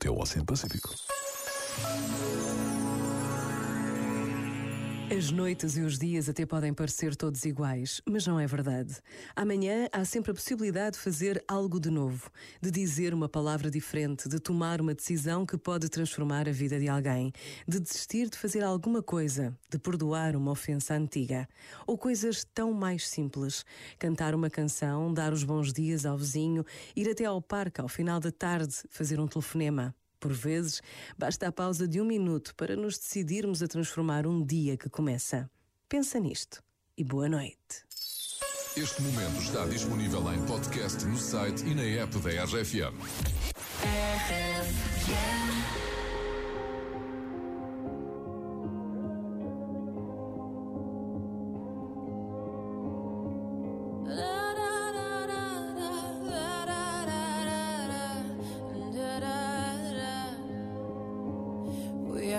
teu Oceano Pacífico. As noites e os dias até podem parecer todos iguais, mas não é verdade. Amanhã há sempre a possibilidade de fazer algo de novo, de dizer uma palavra diferente, de tomar uma decisão que pode transformar a vida de alguém, de desistir de fazer alguma coisa, de perdoar uma ofensa antiga. Ou coisas tão mais simples: cantar uma canção, dar os bons dias ao vizinho, ir até ao parque ao final da tarde, fazer um telefonema. Por vezes, basta a pausa de um minuto para nos decidirmos a transformar um dia que começa. Pensa nisto e boa noite. Este momento está disponível em podcast no site e na app da RFM.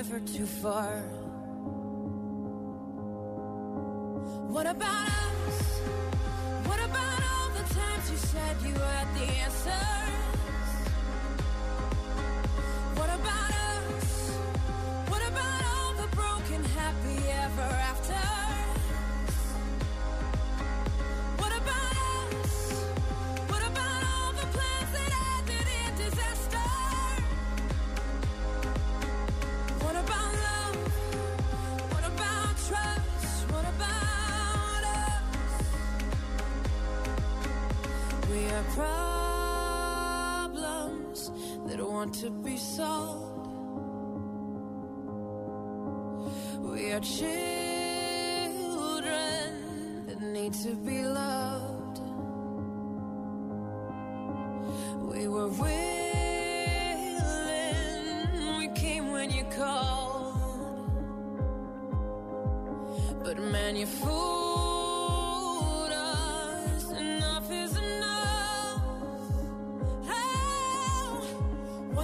river too far. What about us? What about all the times you said you had the answers? Are problems that want to be solved. We are children that need to be loved. We were willing, we came when you called. But man, you fool